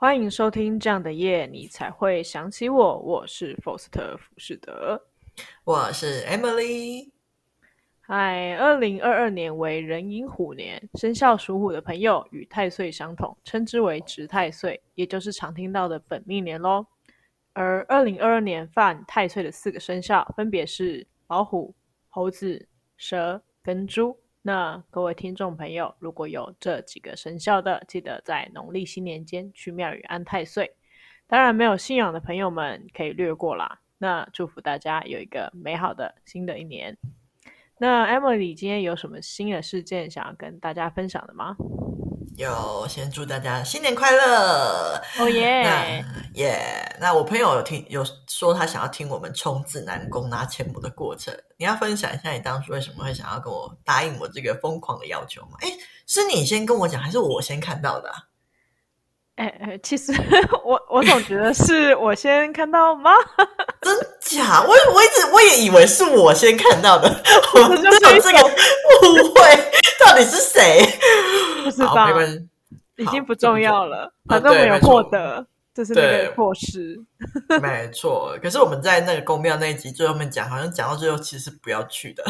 欢迎收听这样的夜，你才会想起我。我是 Foster ·福士德，我是 Emily。嗨，二零二二年为壬寅虎年，生肖属虎的朋友与太岁相同，称之为值太岁，也就是常听到的本命年喽。而二零二二年犯太岁的四个生肖分别是老虎、猴子、蛇跟猪。那各位听众朋友，如果有这几个生肖的，记得在农历新年间去庙宇安太岁。当然，没有信仰的朋友们可以略过啦。那祝福大家有一个美好的新的一年。那 Emily 今天有什么新的事件想要跟大家分享的吗？有，先祝大家新年快乐！哦耶！耶！那我朋友有听有说他想要听我们冲指南宫拿钱母的过程，你要分享一下你当初为什么会想要跟我答应我这个疯狂的要求吗？哎，是你先跟我讲，还是我先看到的啊？哎哎，其实 我我总觉得是我先看到吗？真假？我我一直我也以为是我先看到的，我们就有这个误会，到底是谁？不知道，没关系，已经不重要了，反正没有获得，就是那个破失。没错，可是我们在那个宫庙那一集最后面讲，好像讲到最后其实不要去的。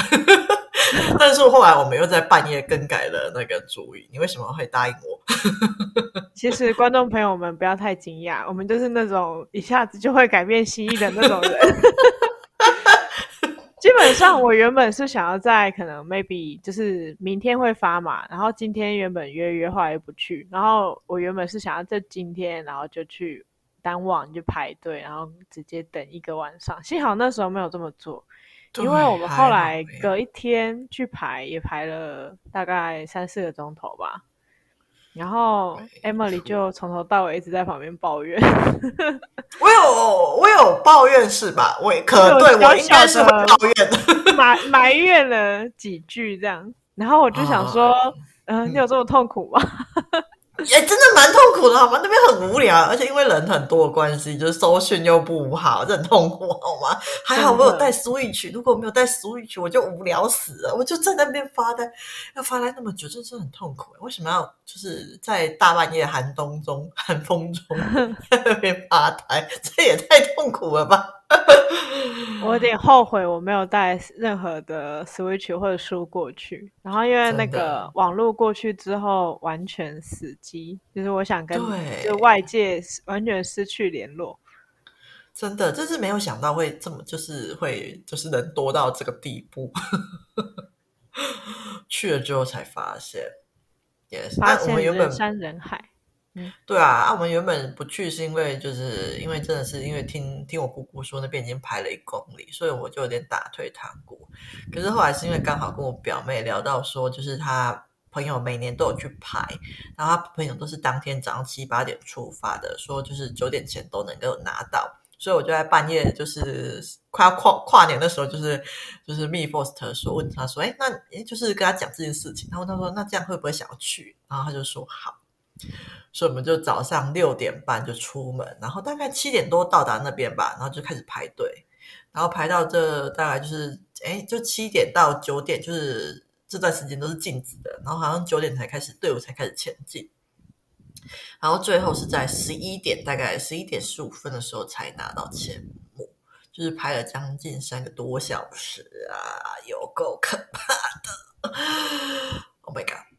但是后来我们又在半夜更改了那个主意，你为什么会答应我？其实观众朋友们不要太惊讶，我们就是那种一下子就会改变心意的那种人。基本上我原本是想要在可能 maybe 就是明天会发嘛，然后今天原本约约后来又不去，然后我原本是想要在今天然后就去单网就排队，然后直接等一个晚上。幸好那时候没有这么做。因为我们后来隔一天去排，也排了大概三四个钟头吧。然后 Emily 就从头到尾一直在旁边抱怨。我有我有抱怨是吧？我也可对我应该是会抱怨，埋埋怨了几句这样。然后我就想说，嗯、呃，你有这么痛苦吗？也、欸、真的蛮痛苦的，好吗？那边很无聊，而且因为人很多的关系，就是搜讯又不好，这很痛苦，好吗？还好我有带 Switch，如果没有带 Switch，我就无聊死了，我就在那边发呆，要发呆那么久，真是很痛苦。为什么要就是在大半夜寒冬中、寒风中 在那边发呆？这也太痛苦了吧！我有点后悔，我没有带任何的 Switch 或者书过去。然后因为那个网络过去之后完全死机，就是我想跟就外界完全失去联络。真的，真是没有想到会这么，就是会就是能多到这个地步。去了之后才发现，也、yes, 发现人山人海。对啊，啊，我们原本不去是因为就是因为真的是因为听听我姑姑说那边已经排了一公里，所以我就有点打退堂鼓。可是后来是因为刚好跟我表妹聊到说，就是她朋友每年都有去排，然后她朋友都是当天早上七八点出发的，说就是九点前都能够拿到，所以我就在半夜就是快要跨跨年的时候，就是就是密 Foster 说问他说，哎，那就是跟他讲这件事情，他问他说那这样会不会想要去？然后他就说好。所以我们就早上六点半就出门，然后大概七点多到达那边吧，然后就开始排队，然后排到这大概就是，哎，就七点到九点，就是这段时间都是静止的，然后好像九点才开始队伍才开始前进，然后最后是在十一点，大概十一点十五分的时候才拿到钱，就是排了将近三个多小时啊，有够可怕的！Oh my god！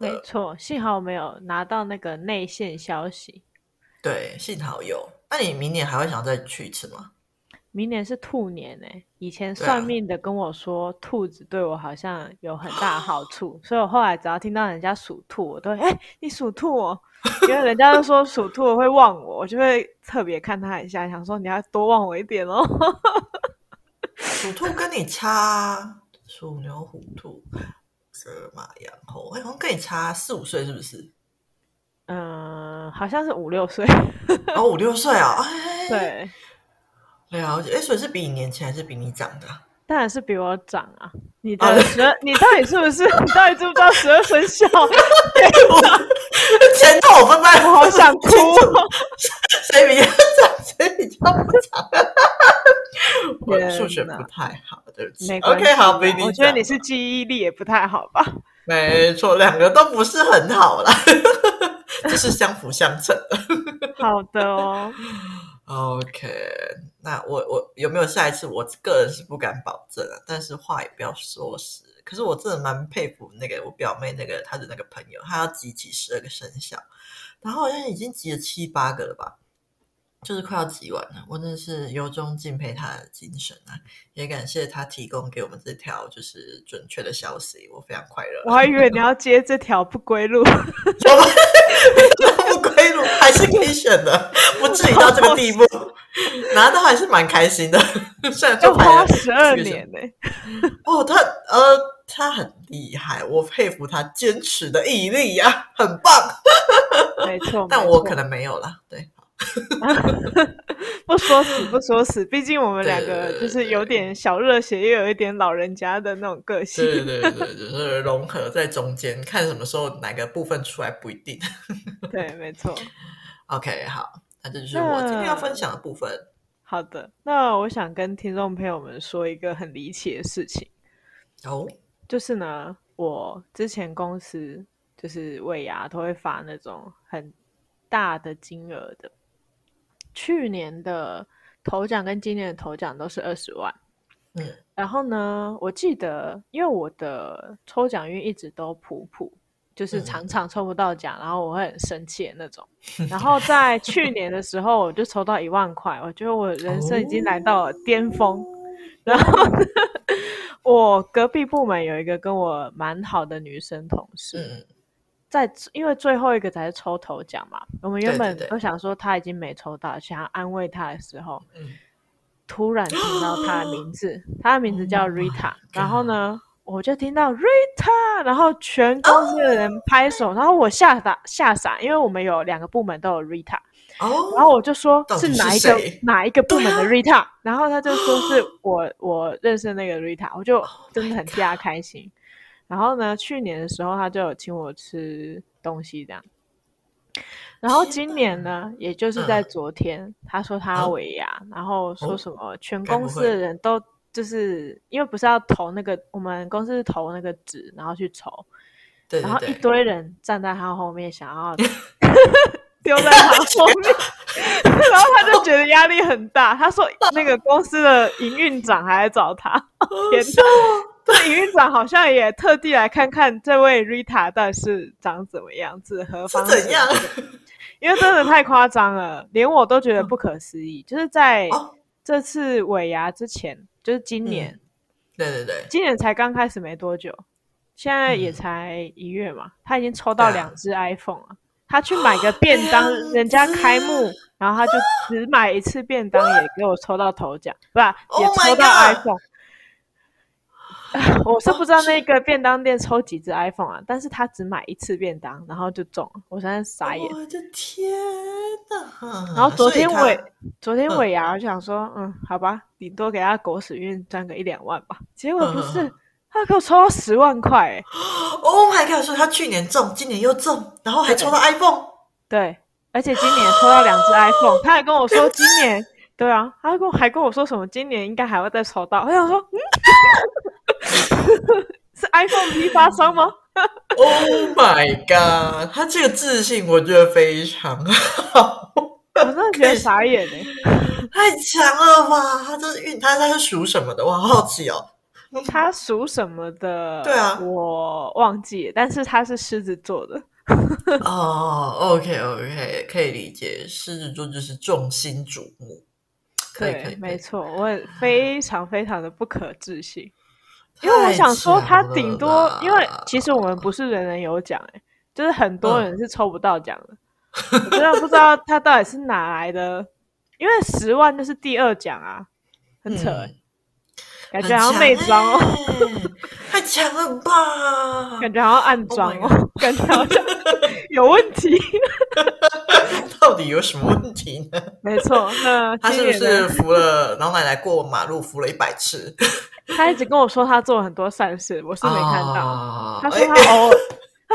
没错，幸好我没有拿到那个内线消息。对，幸好有。那你明年还会想再去一次吗？明年是兔年诶，以前算命的跟我说，啊、兔子对我好像有很大的好处，所以我后来只要听到人家属兔，我都会哎，你属兔哦，因为人家都说属兔会旺我，我就会特别看他一下，想说你要多旺我一点哦。属兔跟你差，属牛、虎、兔。蛇嘛，然后，哎，好像跟你差四五岁，是不是？嗯，好像是五六岁。哦，五六岁啊！哎，对，了解。哎，所以是比你年轻还是比你长的？当然是比我长啊！你的十二，你到底是不是？你到底知不知道十二生肖？前头我分在，我好想哭。谁比较长？谁比较不长？我数学不太好，对不起。没，OK，好，比你。我觉得你是记忆力也不太好吧？没错，两个都不是很好啦，这是相辅相成的。好的哦。OK，那我我有没有下一次？我个人是不敢保证啊，但是话也不要说死。可是我真的蛮佩服那个我表妹那个她的那个朋友，她要集齐十二个生肖，然后好像已经集了七八个了吧。就是快要挤完了，我真的是由衷敬佩他的精神啊！也感谢他提供给我们这条就是准确的消息，我非常快乐。我还以为你要接这条不归路 不归路还是可以选的，不至于到这个地步，拿到还是蛮开心的。虽然就花十二年呢、欸，哦，他呃，他很厉害，我佩服他坚持的毅力呀、啊，很棒。没错，但我可能没有啦，对。不说死不说死，毕竟我们两个就是有点小热血，又有一点老人家的那种个性。对对对，就是融合在中间，看什么时候哪个部分出来不一定。对，没错。OK，好，那这就是我今天要分享的部分。好的，那我想跟听众朋友们说一个很离奇的事情。哦，就是呢，我之前公司就是尾牙都会发那种很大的金额的。去年的头奖跟今年的头奖都是二十万，嗯，然后呢，我记得因为我的抽奖运一直都普普，就是常常抽不到奖，嗯、然后我会很生气的那种。然后在去年的时候，我就抽到一万块，我觉得我人生已经来到了巅峰。哦、然后我隔壁部门有一个跟我蛮好的女生同事。嗯在，因为最后一个才是抽头奖嘛，我们原本都想说他已经没抽到，想要安慰他的时候，嗯、突然听到他的名字，他的名字叫 Rita，、oh、然后呢，我就听到 Rita，然后全公司的人拍手，oh、然后我吓傻吓傻，因为我们有两个部门都有 Rita，、oh、然后我就说是哪一个哪一个部门的 Rita，然后他就说是 我我认识的那个 Rita，我就真的很替他开心。Oh 然后呢，去年的时候他就有请我吃东西这样。然后今年呢，也就是在昨天，嗯、他说他要尾牙，哦、然后说什么全公司的人都就是因为不是要投那个，我们公司是投那个纸，然后去筹，对对对，然后一堆人站在他后面，想要 丢在他后面，然后他就觉得压力很大。他说 那个公司的营运长还来找他，天哪！这营运长好像也特地来看看这位 Rita 到底是长怎么样子，何方是怎样？因为真的太夸张了，连我都觉得不可思议。就是在这次尾牙之前，就是今年，对对对，今年才刚开始没多久，现在也才一月嘛，他已经抽到两只 iPhone 了。他去买个便当，人家开幕，然后他就只买一次便当，也给我抽到头奖，不是，也抽到 iPhone。我是不知道那个便当店抽几只 iPhone 啊，但是他只买一次便当，然后就中了，我现在傻眼。我的天呐！然后昨天尾，昨天尾牙，我就想说，嗯，好吧，顶多给他狗屎运赚个一两万吧。结果不是，他给我抽到十万块，欸。Oh my god！说他去年中，今年又中，然后还抽到 iPhone。对，而且今年抽到两只 iPhone，他还跟我说 今年，对啊，他还跟还跟我说什么今年应该还会再抽到。我想说，嗯。是 iPhone 批发商吗？Oh my god！他这个自信我觉得非常好，我真的觉得傻眼哎，太强了吧！他这是运，他他是属什么的？我好好奇哦。他属什么的？对啊，我忘记，但是他是狮子座的。哦、oh,，OK OK，可以理解，狮子座就是众星瞩目。可以，可以，没错，我也非常非常的不可置信。因为我想说，他顶多，因为其实我们不是人人有奖，哎，就是很多人是抽不到奖的。嗯、我真的不知道他到底是哪来的，因为十万就是第二奖啊，很扯，嗯、感觉好像内装哦，太 强了吧？感觉好像暗装哦，oh、感觉好像有问题。到底有什么问题呢？没错，那他是不是扶了老奶奶过马路扶了一百次？他一直跟我说他做了很多善事，我是没看到。啊、他说他偶尔、欸、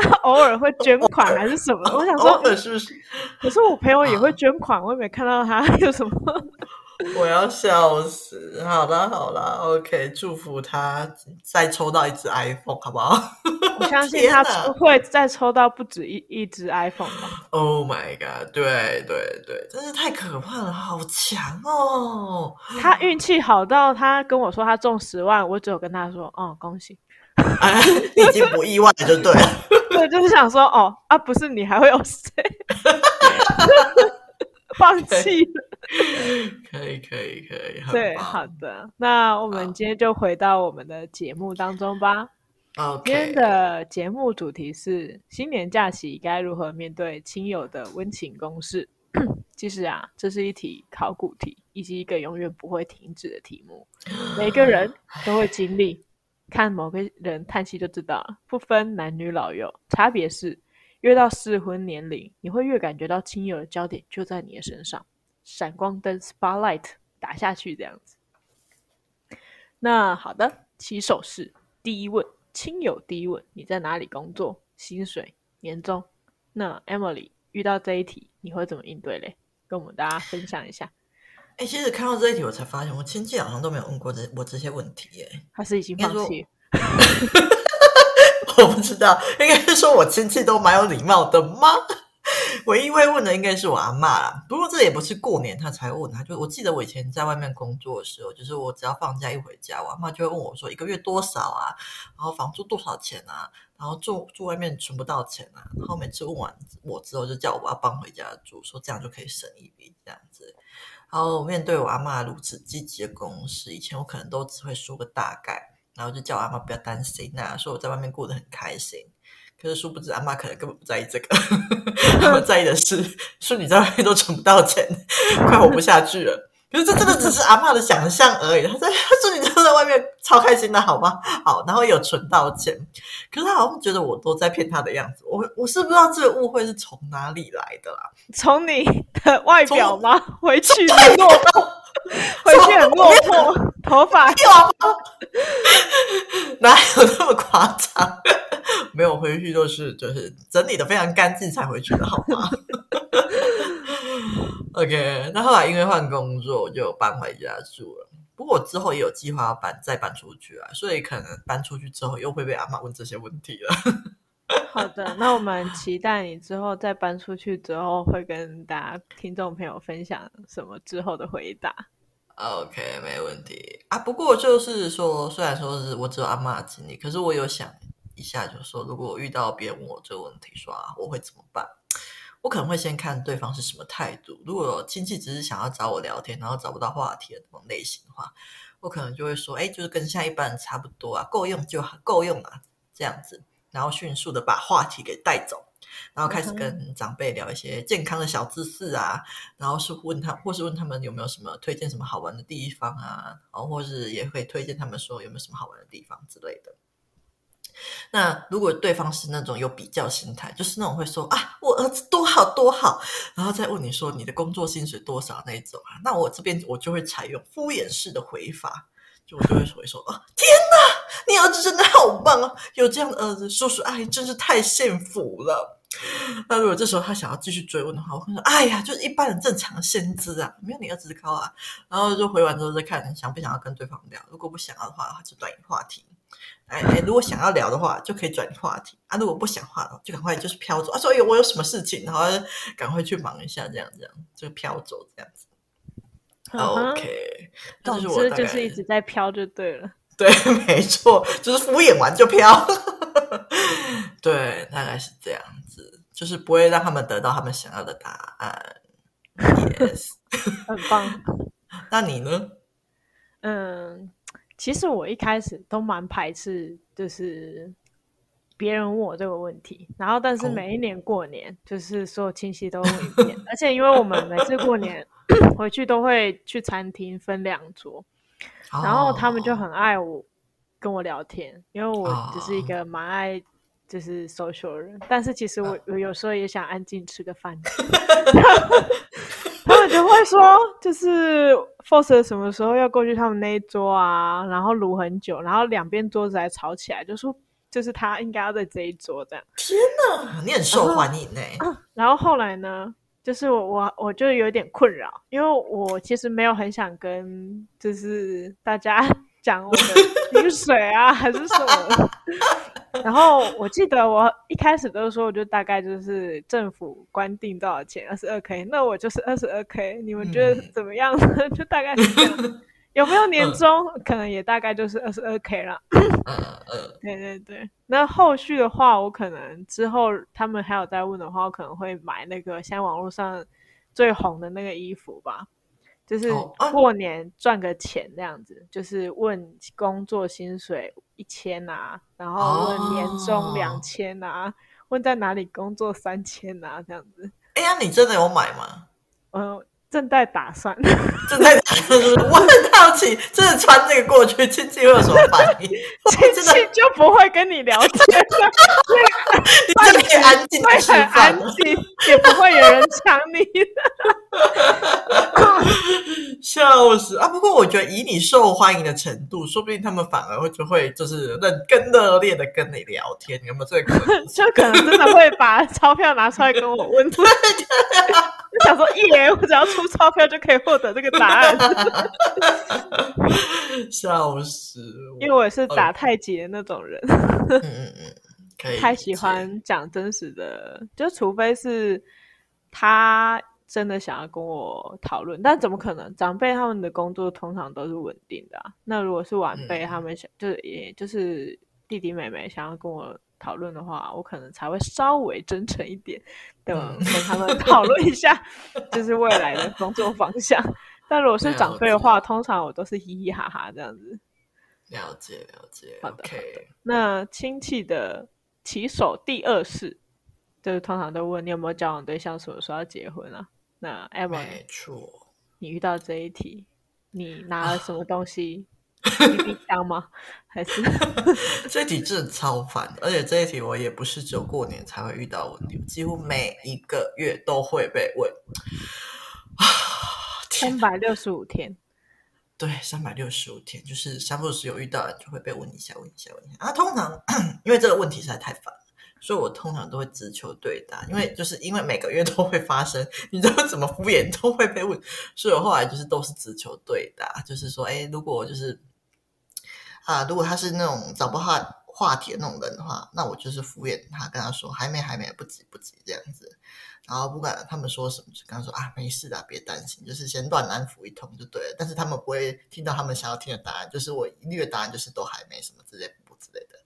他偶尔会捐款还是什么？我想说，是不是？可是我朋友也会捐款，我也没看到他 有什么。我要笑死！好啦好啦，OK，祝福他再抽到一只 iPhone，好不好？我相信他会再抽到不止一一只 iPhone 吧。Oh my god！对对对，真是太可怕了，好强哦！他运气好到他跟我说他中十万，我只有跟他说哦，恭喜！哎，你已经不意外了，就对了。对，就是想说哦啊，不是你还会有谁？放弃了，可以可以可以，对，好的，那我们今天就回到我们的节目当中吧。Okay. 今天的节目主题是新年假期该如何面对亲友的温情攻势。其实啊，这是一题考古题，以及一个永远不会停止的题目。每个人都会经历，看某个人叹气就知道了，不分男女老幼，差别是。越到适婚年龄，你会越感觉到亲友的焦点就在你的身上，闪光灯 （spotlight） 打下去这样子。那好的，起手式第一问，亲友第一问：你在哪里工作？薪水、年终？那 Emily 遇到这一题，你会怎么应对嘞？跟我们大家分享一下。哎、欸，其实看到这一题，我才发现我亲戚好像都没有问过这我这些问题耶。他是已经放弃。我不知道，应该是说我亲戚都蛮有礼貌的吗？唯一会问的应该是我阿嬷啦。不过这也不是过年他才问他，就我记得我以前在外面工作的时候，就是我只要放假一回家，我阿嬷就会问我说一个月多少啊，然后房租多少钱啊，然后住住外面存不到钱啊，然后每次问完我之后，就叫我把他搬回家住，说这样就可以省一笔这样子。然后面对我阿嬷如此积极的攻势，以前我可能都只会说个大概。然后就叫我阿妈不要担心呐、啊，说我在外面过得很开心。可是殊不知阿妈可能根本不在意这个，他们在意的是说你在外面都存不到钱，快活不下去了。可是这真的只是阿妈的想象而已。他在他说你都在外面超开心的，好吗？好，然后有存到钱。可是他好像觉得我都在骗他的样子。我我是不知道这个误会是从哪里来的啦？从你的外表吗？回去落魄，回去很落魄，头发掉？哪有那么夸张？没有回去，就是就是整理的非常干净才回去的，好吗？OK，那后来因为换工作，就搬回家住了。不过我之后也有计划要搬，再搬出去啊，所以可能搬出去之后又会被阿妈问这些问题了。好的，那我们期待你之后再搬出去之后，会跟大家听众朋友分享什么之后的回答。OK，没问题啊。不过就是说，虽然说是我只有阿妈的经历，可是我有想一下，就是说，如果我遇到别人问我这个问题，说啊，我会怎么办？我可能会先看对方是什么态度。如果亲戚只是想要找我聊天，然后找不到话题的那种类型的话，我可能就会说，哎，就是跟现在一般人差不多啊，够用就好，够用啊，这样子，然后迅速的把话题给带走。然后开始跟长辈聊一些健康的小知识啊，然后是问他，或是问他们有没有什么推荐什么好玩的地方啊，然后或是也会推荐他们说有没有什么好玩的地方之类的。那如果对方是那种有比较心态，就是那种会说啊，我儿子多好多好，然后再问你说你的工作薪水多少那种啊，那我这边我就会采用敷衍式的回法，就我就会回说啊，天哪，你儿子真的好棒啊，有这样的儿子，叔叔阿姨真是太幸福了。那如果这时候他想要继续追问的话，我会说：“哎呀，就是一般人正常的薪资啊，没有你儿子高啊。”然后就回完之后再看想不想要跟对方聊。如果不想要的话，就转移话题。哎哎，如果想要聊的话，就可以转移话题啊。如果不想话就赶快就是飘走啊。说：“哎，我有什么事情，然后赶快去忙一下，这样这样就飘走这样子。Uh-huh. ”OK，总之就是一直在飘就对了。对，没错，就是敷衍完就飘。对，大概是这样子。就是不会让他们得到他们想要的答案。Yes，很棒。那你呢？嗯，其实我一开始都蛮排斥，就是别人问我这个问题。然后，但是每一年过年，哦、就是所有亲戚都会一遍。而且，因为我们每次过年回去都会去餐厅分两桌，哦，然后他们就很爱我跟我聊天，因为我只是一个蛮爱。就是 social 人，但是其实我我有时候也想安静吃个饭。他们就会说，就是 forcer 什么时候要过去他们那一桌啊？然后撸很久，然后两边桌子还吵起来，就说就是他应该要在这一桌这样。天哪，你很受欢迎呢、欸。然后后来呢，就是我我我就有点困扰，因为我其实没有很想跟就是大家讲我的薪水啊 还是什么。然后我记得我一开始都是说，我就大概就是政府官定多少钱，二十二 k，那我就是二十二 k。你们觉得怎么样呢？嗯、就大概是这样。有没有年终？嗯、可能也大概就是二十二 k 了。对对对。那后续的话，我可能之后他们还有在问的话，我可能会买那个现在网络上最红的那个衣服吧。就是过年赚个钱这样子，就是问工作薪水一千啊，然后问年终两千啊，哦、问在哪里工作三千啊，这样子。哎呀，你真的有买吗？嗯。正在打算，正在打算，我很好奇，真的穿这个过去，亲戚会有什么反应？亲戚就不会跟你聊天了，你就可以安静会很，安静，也不会有人抢你的，笑死啊！不过我觉得以你受欢迎的程度，说不定他们反而会就会就是认更热烈的跟你聊天，有没有这个可能？就可能真的会把钞票拿出来跟我问。就想说耶，我只要出钞票就可以获得这个答案，笑死！因为我也是打太极的那种人，嗯嗯嗯，可以。太喜欢讲真实的，就除非是他真的想要跟我讨论，但怎么可能？长辈他们的工作通常都是稳定的啊，那如果是晚辈，他们想、嗯、就是也就是弟弟妹妹想要跟我。讨论的话，我可能才会稍微真诚一点的跟他们讨论一下，就是未来的工作方向。但如果是长辈的话，通常我都是嘻嘻哈哈这样子。了解了解，好的好的。那亲戚的起手第二式，就是通常都问你有没有交往对象，什么时候要结婚啊？那 Emma，没错，你遇到这一题，你拿了什么东西？BB 枪吗？还是 这一题真的超烦的，而且这一题我也不是只有过年才会遇到问题，几乎每一个月都会被问。三百六十五天，对，三百六十五天，就是三不时有遇到人就会被问一下，问一下，问一下。啊，通常 因为这个问题实在太烦。所以我通常都会直球对答，因为就是因为每个月都会发生，你知道怎么敷衍都会被问，所以我后来就是都是直球对答，就是说，哎，如果就是啊，如果他是那种找不到话题的那种人的话，那我就是敷衍他，跟他说还没还没，不急不急这样子，然后不管他们说什么，就跟他说啊，没事的，别担心，就是先乱安抚一通就对了，但是他们不会听到他们想要听的答案，就是我一律的答案就是都还没什么之类不之类的。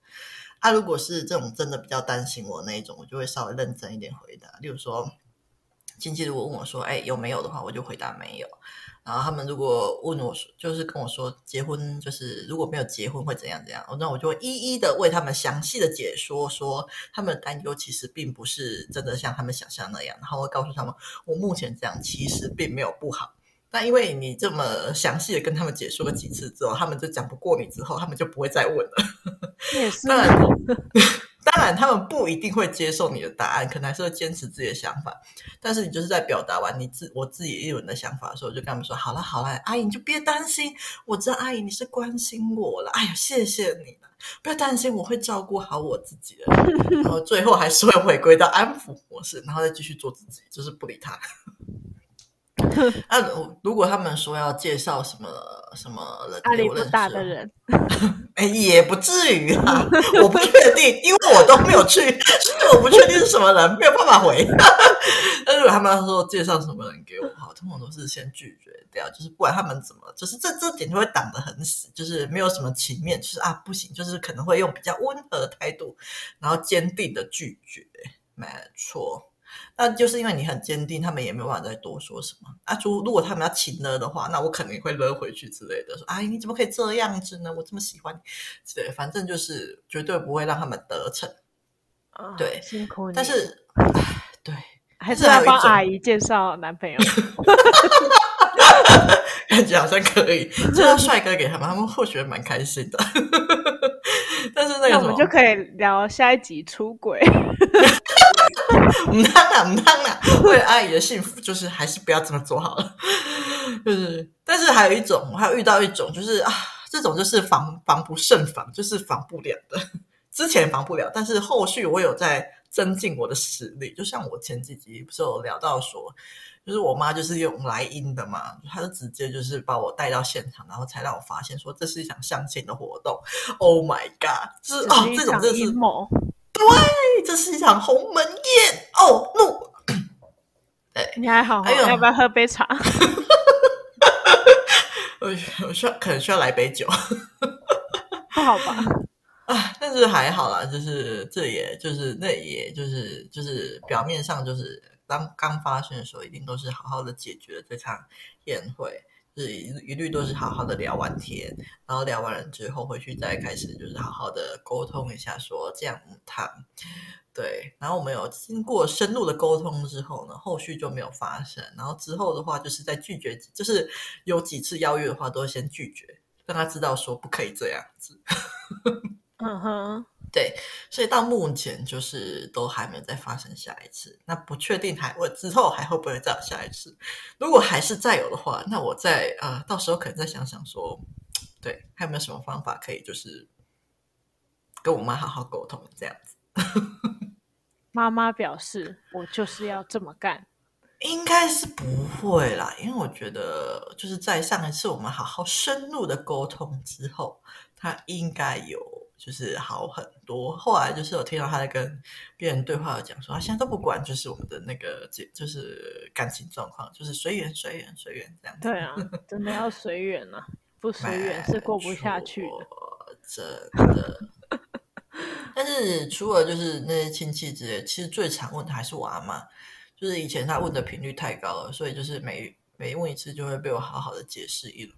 啊、如果是这种真的比较担心我那一种，我就会稍微认真一点回答。例如说，亲戚如果问我说：“哎，有没有的话？”我就回答没有。然后他们如果问我说，就是跟我说结婚，就是如果没有结婚会怎样怎样，那我就会一一的为他们详细的解说，说他们的担忧其实并不是真的像他们想象那样。然后我会告诉他们，我目前这样其实并没有不好。但因为你这么详细的跟他们解说了几次之后，他们就讲不过你之后，他们就不会再问了。也是，当然，当然，他们不一定会接受你的答案，可能还是会坚持自己的想法。但是你就是在表达完你自我自己一轮的想法的时候，就跟他们说：“好了，好了，阿姨你就别担心，我知道阿姨你是关心我了。哎呀，谢谢你了，不要担心，我会照顾好我自己的。然后最后还是会回归到安抚模式，然后再继续做自己，就是不理他。” 那、啊、如果他们说要介绍什么什么人，压力不大的人，哎，也不至于啊，我不确定，因为我都没有去，所以我不确定是什么人，没有办法回。但如果他们要说介绍什么人给我，哈，通常都是先拒绝掉，就是不管他们怎么，就是这这点就会挡得很死，就是没有什么情面，就是啊不行，就是可能会用比较温和的态度，然后坚定的拒绝，没错。那就是因为你很坚定，他们也没有办法再多说什么啊。如如果他们要请了的话，那我肯定会勒回去之类的，说：“哎，你怎么可以这样子呢？我这么喜欢你。”对，反正就是绝对不会让他们得逞。啊、对，辛苦你。但是，对，还是要帮阿姨介绍男朋友。感觉好像可以介绍帅哥给他们，他们或许会蛮开心的。但是那个，那我们就可以聊下一集出轨。唔当啦，唔当啦，为了阿姨的幸福，就是还是不要这么做好了。就是，但是还有一种，我还有遇到一种，就是啊，这种就是防防不胜防，就是防不了的。之前防不了，但是后续我有在增进我的实力。就像我前几集不是有聊到说，就是我妈就是用来阴的嘛，她就直接就是把我带到现场，然后才让我发现说这是一场相亲的活动。Oh my god！就是哦，这种真是。对，这是一场鸿门宴。哦怒！对，你还好，还有要不要喝杯茶？我我需要可能需要来杯酒，不好吧？啊，但是还好啦，就是这也就是那也就是就是表面上就是当刚发生的时候，一定都是好好的解决了这场宴会，就是一一律都是好好的聊完天，然后聊完了之后回去再开始就是好好的沟通一下，说这样他。对，然后我们有经过深入的沟通之后呢，后续就没有发生。然后之后的话，就是在拒绝，就是有几次邀约的话，都先拒绝，让他知道说不可以这样子。嗯哼，对，所以到目前就是都还没有再发生下一次。那不确定还我之后还会不会再有下一次？如果还是再有的话，那我再啊、呃，到时候可能再想想说，对，还有没有什么方法可以就是跟我妈好好沟通这样子。妈妈表示：“我就是要这么干。”应该是不会啦，因为我觉得就是在上一次我们好好深入的沟通之后，他应该有就是好很多。后来就是有听到他在跟别人对话，讲说他现在都不管，就是我们的那个就是感情状况，就是随缘随缘随缘这样子。对啊，真的要随缘啊，不随缘是过不下去的，真的。但是除了就是那些亲戚之类，其实最常问的还是我阿妈。就是以前他问的频率太高了，所以就是每每问一次就会被我好好的解释一轮，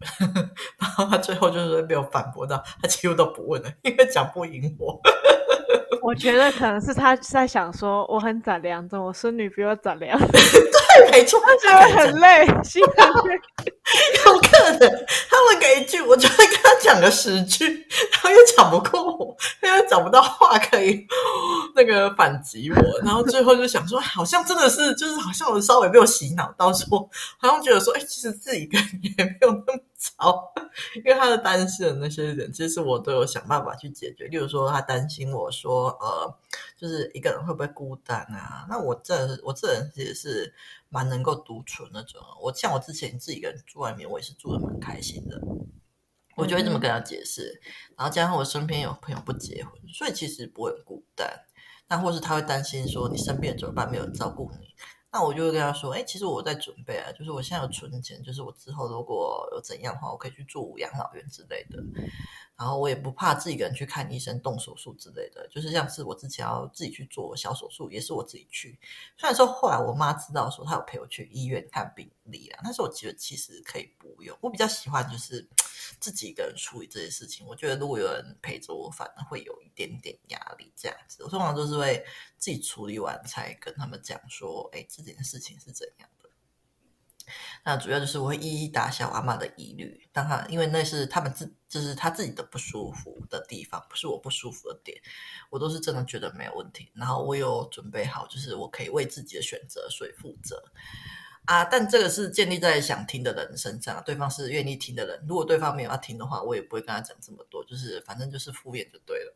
然后他最后就是被我反驳到，他几乎都不问了，因为讲不赢我。我觉得可能是他在想说，我很闪亮，怎我孙女比我善良？对，没错，他觉得很累，心很累。有客人他问个一句，我就会跟他讲个十句，然后又讲不过我，他又找不到话可以 那个反击我，然后最后就想说，好像真的是，就是好像我稍微被我洗脑到说，好像觉得说，哎，其实自己跟也没有那么。好，因为他的担心的那些人，其实我都有想办法去解决。例如说，他担心我说，呃，就是一个人会不会孤单啊？那我这我这人其实是蛮能够独处那种。我像我之前自己一个人住外面，我也是住的蛮开心的。我就会这么跟他解释。然后加上我身边有朋友不结婚，所以其实不会很孤单。那或是他会担心说，你生病了怎么办？没有人照顾你。那我就会跟他说，哎，其实我在准备啊，就是我现在有存钱，就是我之后如果有怎样的话，我可以去住养老院之类的。然后我也不怕自己一个人去看医生、动手术之类的，就是像是我之前要自己去做小手术，也是我自己去。虽然说后来我妈知道说她有陪我去医院看病力啊，但是我觉得其实可以不用。我比较喜欢就是 自己一个人处理这些事情。我觉得如果有人陪着我，反而会有一点点压力。这样子，我通常都是会自己处理完才跟他们讲说，哎，这件事情是怎样的。那主要就是我会一一打消阿嬷的疑虑，当他因为那是他们自就是他自己的不舒服的地方，不是我不舒服的点，我都是真的觉得没有问题。然后我有准备好，就是我可以为自己的选择所以负责啊。但这个是建立在想听的人身上，对方是愿意听的人。如果对方没有要听的话，我也不会跟他讲这么多，就是反正就是敷衍就对了。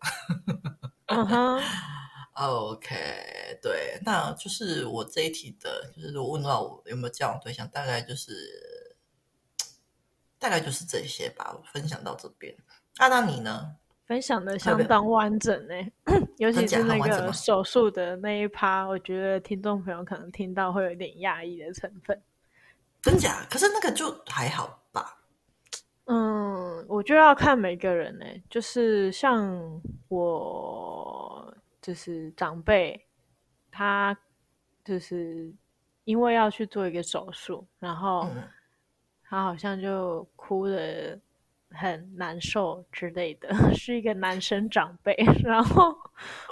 嗯哼。OK，对，那就是我这一题的，就是如果问到我有没有交往对象，大概就是大概就是这些吧。我分享到这边，那、啊、那你呢？分享的相当完整呢，尤其是那个手术的那一趴，我觉得听众朋友可能听到会有点压抑的成分。真假？可是那个就还好吧？嗯，我就要看每个人呢，就是像我。就是长辈，他就是因为要去做一个手术，然后他好像就哭得很难受之类的，是一个男生长辈，然后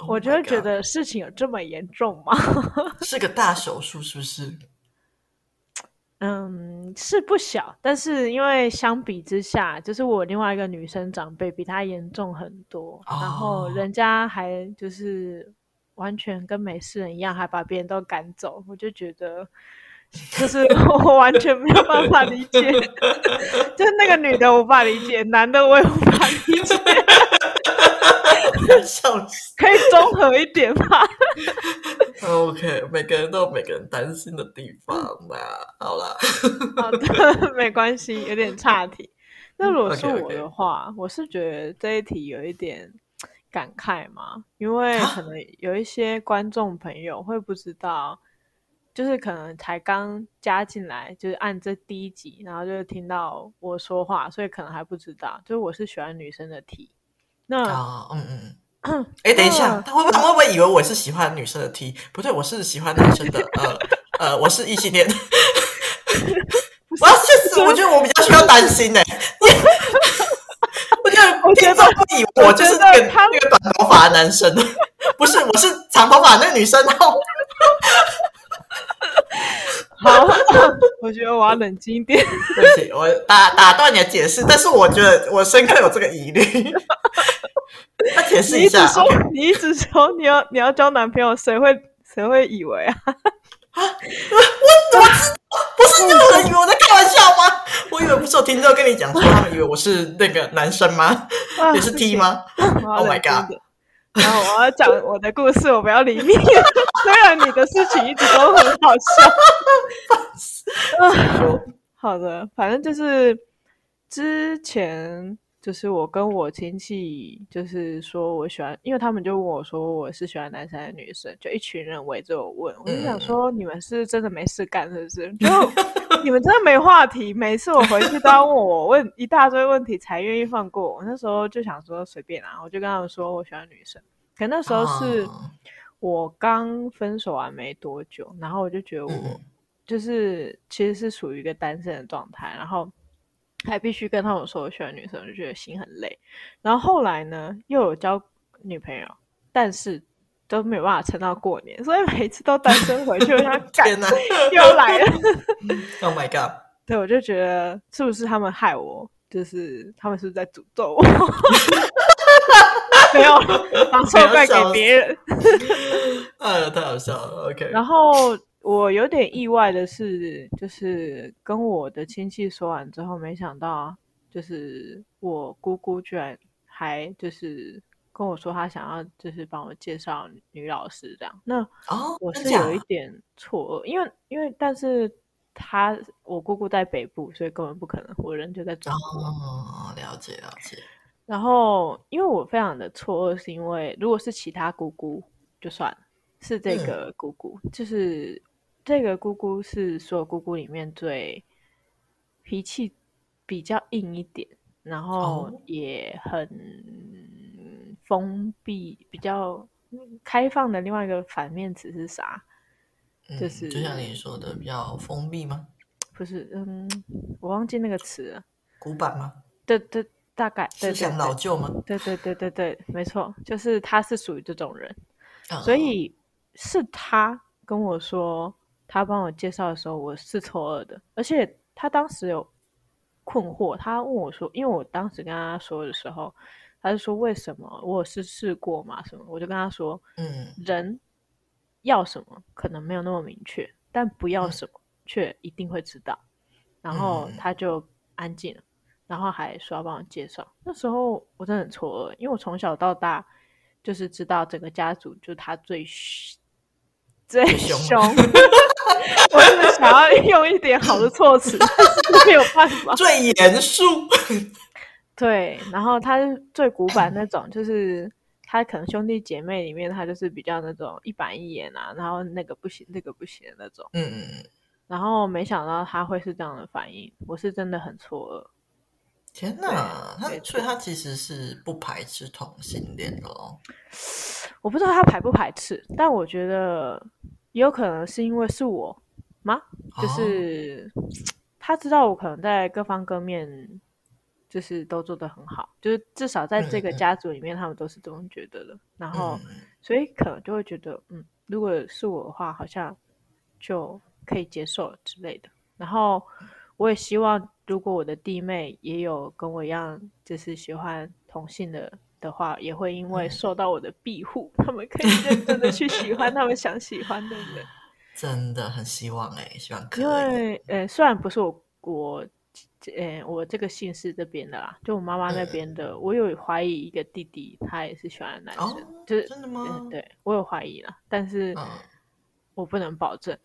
我就会觉得事情有这么严重吗？Oh、是个大手术是不是？嗯，是不小，但是因为相比之下，就是我另外一个女生长辈比她严重很多，哦，然后人家还就是完全跟没事人一样，还把别人都赶走，我就觉得就是我完全没有办法理解，就是那个女的我无法理解，男的我也无法理解。笑死，可以综合一点吗？OK，每个人都有每个人担心的地方嘛。好啦，好的，没关系，有点岔题。那如果是我的话，okay, okay. 我是觉得这一题有一点感慨嘛，因为可能有一些观众朋友会不知道。就是可能才刚加进来，就是按这第一集，然后就听到我说话，所以可能还不知道，就是我是喜欢女生的 T。那啊，嗯嗯嗯，哎，等一下，他会不会会不会以为我是喜欢女生的 T？不对，我是喜欢男生的，呃呃，我是异性恋。我要确实，我觉得我比较需要担心呢。我觉得听众会以为我就是那个那个短头发的男生，不是，我是长头发那个女生，然后。好，我觉得我要冷静一点。对不起，我打打断你的解释，但是我觉得我深刻有这个疑虑。那解释一下，你一直说你要你要交男朋友，谁会谁会以为啊？啊，我我不是有人以为我在开玩笑吗？我以为不是有听众跟你讲说，他们以为我是那个男生吗？也是 T 吗？Oh my god！然后我要讲我的故事，我不要理你。虽然你的事情一直都很好笑。好的，反正就是之前就是我跟我亲戚，就是说我喜欢，因为他们就问我说我是喜欢男生还是女生，就一群人围着我问，我就想说你们是真的没事干是不是？就 你们真的没话题，每次我回去都要问我问一大堆问题才愿意放过我。那时候就想说随便啊，我就跟他们说我喜欢女生。可那时候是我刚分手完没多久，哦、然后我就觉得我就是其实是属于一个单身的状态，然后还必须跟他们说我喜欢女生，我就觉得心很累。然后后来呢，又有交女朋友，但是都没有办法撑到过年，所以每次都单身回去，我想 干哪 又来了。Oh my god！对，我就觉得是不是他们害我？就是他们是不是在诅咒我？没有，把错怪给别人。哎呀，太好笑了。OK。然后我有点意外的是，就是跟我的亲戚说完之后，没想到，就是我姑姑居然还就是跟我说，他想要就是帮我介绍女老师这样。那我是有一点错愕，因为因为但是他我姑姑在北部，所以根本不可能，我人就在中国。哦，了解了解。然后，因为我非常的错愕，是因为如果是其他姑姑就算了，是这个姑姑，嗯、就是这个姑姑是所有姑姑里面最脾气比较硬一点，然后也很封闭，比较开放的。另外一个反面词是啥？嗯、就是就像你说的，比较封闭吗？不是，嗯，我忘记那个词了。古板吗？对对。大概对对对，是想老旧吗？对对对对对，没错，就是他是属于这种人，哦、所以是他跟我说，他帮我介绍的时候，我是错愕的，而且他当时有困惑，他问我说，因为我当时跟他说的时候，他就说为什么我是试试过嘛什么，我就跟他说，嗯，人要什么可能没有那么明确，但不要什么却一定会知道，嗯、然后他就安静了。然后还说要帮我介绍，那时候我真的很错愕，因为我从小到大就是知道整个家族就他最最凶，我真的想要用一点好的措辞，但是没有办法。最严肃，对，然后他是最古板那种，就是他可能兄弟姐妹里面他就是比较那种一板一眼啊，然后那个不行，那个不行的那种。嗯嗯嗯。然后没想到他会是这样的反应，我是真的很错愕。天哪，他所以他其实是不排斥同性恋的哦。我不知道他排不排斥，但我觉得也有可能是因为是我吗？就是、哦、他知道我可能在各方各面就是都做得很好，就是至少在这个家族里面，他们都是这么觉得的。嗯、然后，所以可能就会觉得，嗯，如果是我的话，好像就可以接受之类的。然后。我也希望，如果我的弟妹也有跟我一样，就是喜欢同性的的话，也会因为受到我的庇护，他们可以认真的去喜欢他们想喜欢的人。真的很希望哎、欸，希望可以。因为呃，虽然不是我我呃，我这个姓氏这边的啦，就我妈妈那边的，嗯、我有怀疑一个弟弟，他也是喜欢男生，哦、就是真的吗？嗯、对，我有怀疑了，但是我不能保证，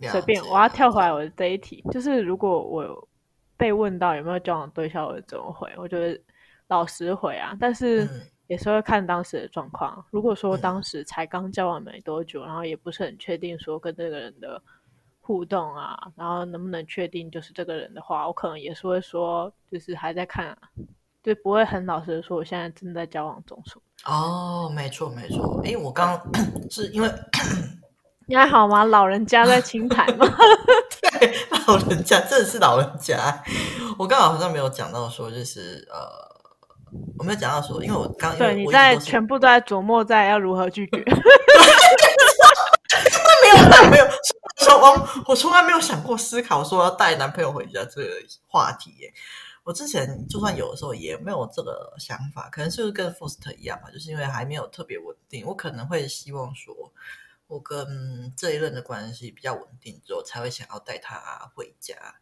嗯、随便。我要跳回来我的这一题，就是如果我被问到有没有交往对象，我怎么回？我觉得老实回啊，但是也是会看当时的状况。嗯、如果说当时才刚交往没多久，然后也不是很确定说跟这个人的。互动啊，然后能不能确定就是这个人的话，我可能也是会说，就是还在看，啊，就不会很老实的说，我现在正在交往中。哦，没错没错，哎，我刚刚 是因为你还好吗？老人家在清谈吗？对，老人家真的是老人家。我刚好好像没有讲到说，就是呃，我没有讲到说，因为我刚对你在全部都在琢磨在要如何拒绝。没有男朋友，说我我从来没有想过思考说要带男朋友回家这个话题耶。我之前就算有的时候也没有这个想法，可能是不是跟 Foster 一样吧，就是因为还没有特别稳定，我可能会希望说，我跟这一任的关系比较稳定之后，才会想要带他回家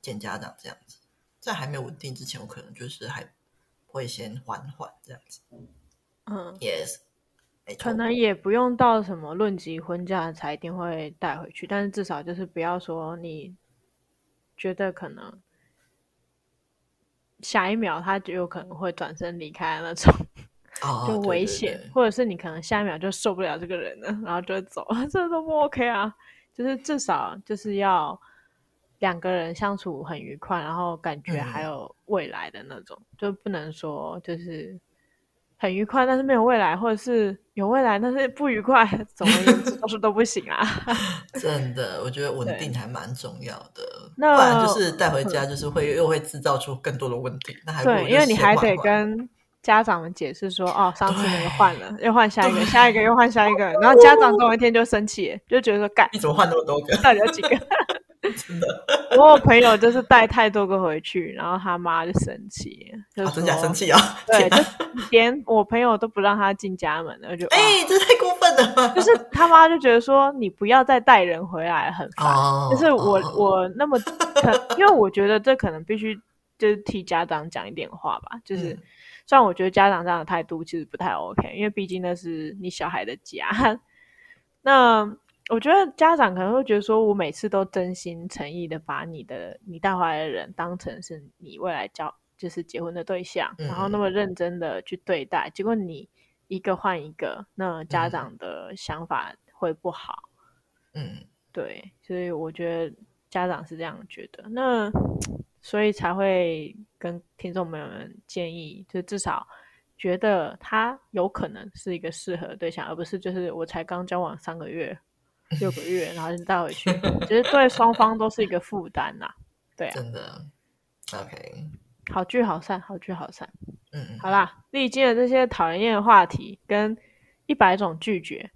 见家长这样子。在还没有稳定之前，我可能就是还会先缓缓这样子。嗯，Yes。可能也不用到什么论及婚嫁才一定会带回去，但是至少就是不要说你觉得可能下一秒他就有可能会转身离开那种，哦、就危险，对对对，或者是你可能下一秒就受不了这个人了，然后就会走，这都不 OK 啊。就是至少就是要两个人相处很愉快，然后感觉还有未来的那种，嗯、就不能说就是。很愉快，但是没有未来，或者是有未来，但是不愉快，总而言之都是 都不行啊。真的，我觉得稳定还蛮重要的，那不然就是带回家就是会又会制造出更多的问题。那还对，因为你还得跟家长们解释说，哦，上次那个换了，又换下一个，下一个又换下一个，然后家长总有一天就生气，就觉得说，干，你怎么换那么多个？到底有几个？真的，我有朋友就是带太多个回去，然后他妈就生气，就真假生气啊？对，就连我朋友都不让他进家门了，就哎，这太过分了。就是他妈就觉得说，你不要再带人回来，很烦。就是我我 那么，因为我觉得这可能必须就是替家长讲一点话吧。就是虽然我觉得家长这样的态度其实不太 OK，因为毕竟那是你小孩的家。那。我觉得家长可能会觉得说，我每次都真心诚意的把你的你带回来的人当成是你未来交就是结婚的对象，嗯、然后那么认真的去对待，结果你一个换一个，那家长的想法会不好。嗯，对，所以我觉得家长是这样觉得，那所以才会跟听众朋友们建议，就至少觉得他有可能是一个适合的对象，而不是就是我才刚交往三个月。六个月，然后就带回去，其 实对双方都是一个负担呐。对啊，真的。OK，好聚好散，好聚好散。嗯，好啦，历经了这些讨人厌的话题跟一百种拒绝，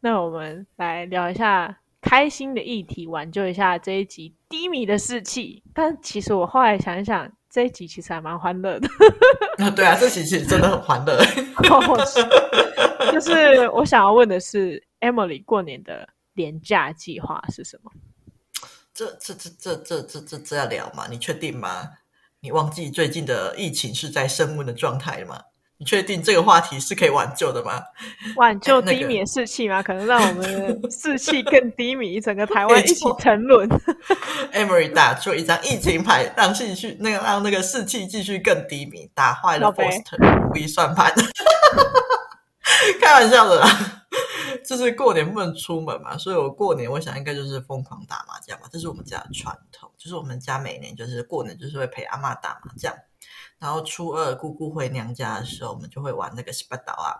那我们来聊一下开心的议题，挽救一下这一集低迷的士气。但其实我后来想一想，这一集其实还蛮欢乐的。啊，对啊，这集其实真的很欢乐。就是我想要问的是，Emily 过年的。连假计划是什么？这这这这这这这这要聊吗？你确定吗？你忘记最近的疫情是在升温的状态吗？你确定这个话题是可以挽救的吗？挽救低迷的士气吗？可能让我们士气更低迷，整个台湾一起沉沦。Emory 打出一张疫情牌，让继续那个让那个士气继续更低迷，打坏了如意算盘。开玩笑的啦。就是过年不能出门嘛，所以我过年我想应该就是疯狂打麻将吧，这是我们家的传统。就是我们家每年就是过年就是会陪阿嬷打麻将，然后初二姑姑回娘家的时候，我们就会玩那个西巴岛啊。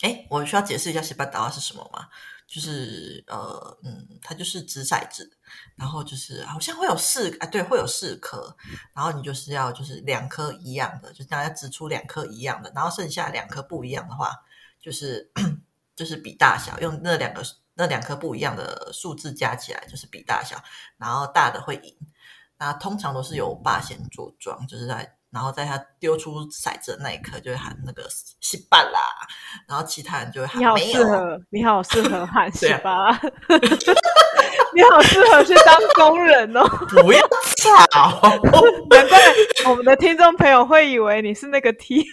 哎，我需要解释一下西巴岛啊是什么吗？就是呃嗯，它就是掷骰子，然后就是好像会有四啊，对，会有四颗，然后你就是要就是两颗一样的，就大家掷出两颗一样的，然后剩下两颗不一样的话，就是。就是比大小，用那两个那两颗不一样的数字加起来就是比大小，然后大的会赢。那通常都是由八仙坐庄，就是在然后在他丢出骰子的那一刻，就会喊那个西巴啦，然后其他人就会喊你好适合，你好适合 喊西巴啦，你好适合去当工人哦！不要吵，难怪我们的听众朋友会以为你是那个 T。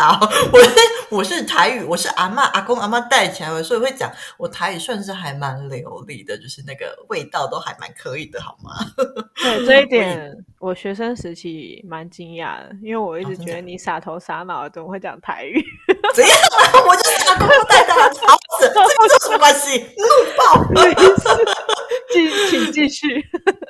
不要吵，我是我是台语，我是阿妈阿公阿妈带起来的，所以会讲我台语算是还蛮流利的，就是那个味道都还蛮可以的，好吗？对这一点，我学生时期蛮惊讶的，因为我一直觉得你傻头傻脑的，怎么会讲台语？怎样啊？我就是阿公带大的，吵死，这有什么关系？怒爆！继请继续。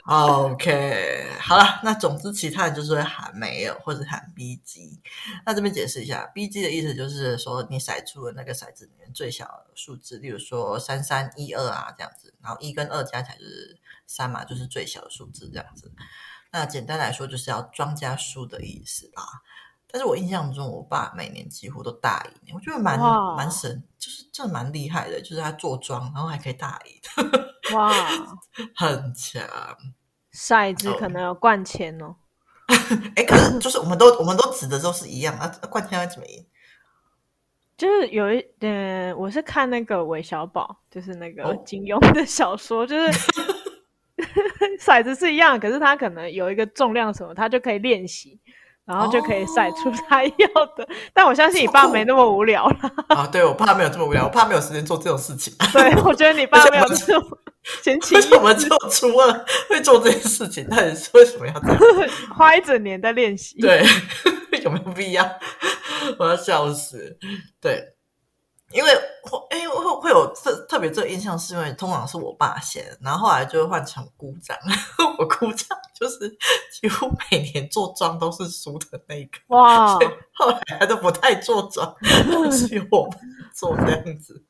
OK，好了，那总之其他人就是会喊没有或者喊 B G。那这边解释一下，B G 的意思就是说你骰出的那个骰子里面最小的数字，例如说三三一二啊这样子，然后一跟二加起来就是三嘛，就是最小的数字这样子。那简单来说就是要庄家输的意思啦。但是我印象中，我爸每年几乎都大赢，我觉得蛮蛮神，就是真的蛮厉害的，就是他做庄然后还可以大赢，哇，很强。骰子可能有灌签哦，哎、欸，可是就是我们都我们都指的都是一样啊，灌签要怎么赢？就是有一点，我是看那个韦小宝，就是那个金庸的小说，哦、就是 骰子是一样，可是他可能有一个重量什么，他就可以练习。然后就可以晒出他要的，哦、但我相信你爸没那么无聊了啊！对，我爸没有这么无聊，我爸没有时间做这种事情。对，我觉得你爸没有这么 前期，为什么只有初二会做这件事情？那你是为什么要这样？花一整年在练习，对，有没有必要？我要笑死！对。因为会，哎，会会有这特别这个印象，是因为通常是我爸先，然后后来就会换成姑丈。我姑丈就是几乎每年做庄都是输的那个，哇！所以后来他都不太做庄，只有我做这样子。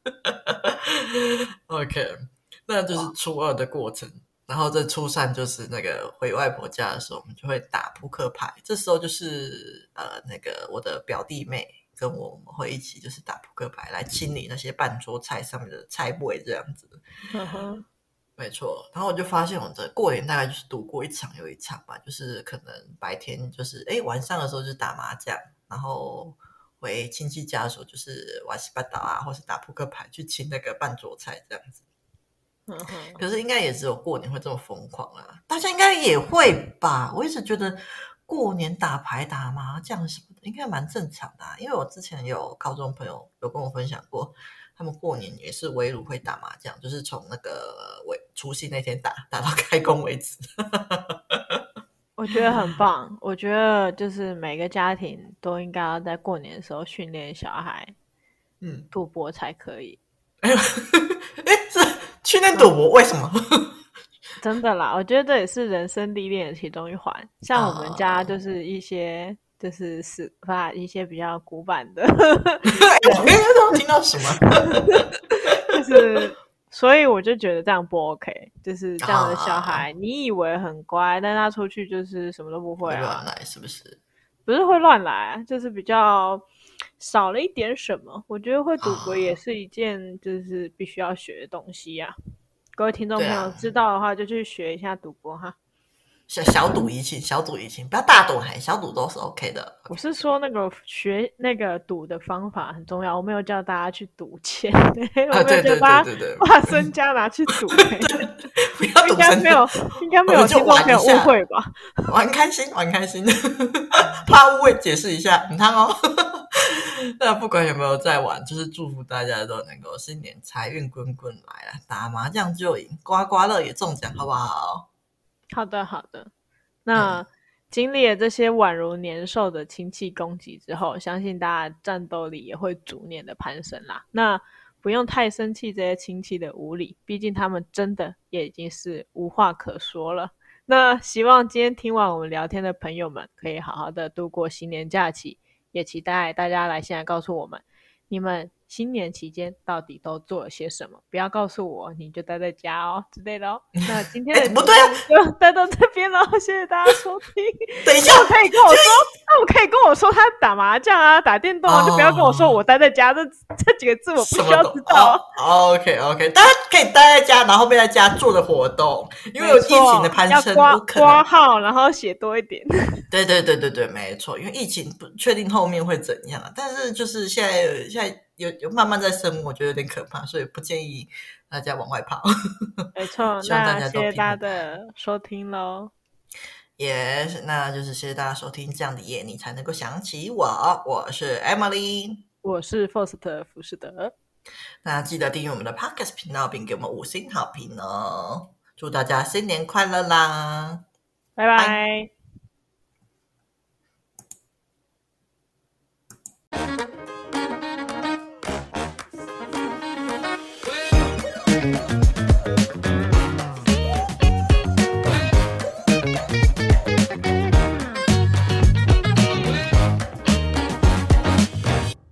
OK，那就是初二的过程，然后在初三就是那个回外婆家的时候，我们就会打扑克牌。这时候就是呃，那个我的表弟妹。跟我们会一起就是打扑克牌来清理那些半桌菜上面的菜味这样子，没错。然后我就发现我的过年大概就是赌过一场又一场吧，就是可能白天就是哎晚上的时候就打麻将，然后回亲戚家的时候就是玩西巴达啊，或是打扑克牌去清那个半桌菜这样子。可是应该也只有过年会这么疯狂啊，大家应该也会吧？我一直觉得。过年打牌打麻将什么的，应该蛮正常的啊。因为我之前有高中朋友有跟我分享过，他们过年也是围炉会打麻将，就是从那个尾除夕那天打打到 开工为止。我觉得很棒，我觉得就是每个家庭都应该要在过年的时候训练小孩，嗯，赌博才可以。哎，是训练赌博？为什么？真的啦，我觉得这也是人生历练的其中一环。像我们家就是一些，oh. 就是是发一些比较古板的。我刚刚听到什么？就是，所以我就觉得这样不 OK。就是这样的小孩，你以为很乖，但他出去就是什么都不会啊。乱来是不是？不是会乱来，就是比较少了一点什么。我觉得会赌博也是一件就是必须要学的东西呀、啊。各位听众朋友知道的话，就去学一下赌博哈。小小赌怡情，小赌怡情，不要大赌，还小赌都是 OK 的。我是说那个学那个赌的方法很重要，我没有叫大家去赌钱，我没有叫大家把身家拿去赌。不要赌，应该没有，应该没有听众朋友误会吧？玩开心，玩开心，怕误会，解释一下，你看哦。那不管有没有在玩，就是祝福大家都能够新年财运滚滚来了，打麻将就赢，刮刮乐也中奖，好不好？好的，好的。那、嗯、经历了这些宛如年兽的亲戚攻击之后，相信大家战斗力也会逐年的攀升啦。那不用太生气这些亲戚的无理，毕竟他们真的也已经是无话可说了。那希望今天听完我们聊天的朋友们，可以好好的度过新年假期。也期待大家来现在告诉我们，你们新年期间到底都做了些什么？不要告诉我你就待在家哦之类的哦。那今天 的不对啊，就待到这边了，谢谢大家收听。等一下，可以跟我说，那我可以跟我说他打麻将啊，打电动啊，就不要跟我说我待在家。这这几个字我不需要知道。OK OK，大家可以待在家，然后被在家做的活动，因为有疫情的攀升，要挂挂号，然后写多一点。对对对对对，没错，因为疫情不确定后面会怎样，但是就是现在现在有有慢慢在升，我觉得有点可怕，所以不建议大家往外跑。没错，希望大家都谢谢大家的收听喽。也、yes, 那就是谢谢大家收听，这样的夜你才能够想起我。我是 Emily，我是 First 福士德。那记得订阅我们的 Podcast 频道，并给我们五星好评哦！祝大家新年快乐啦！拜拜。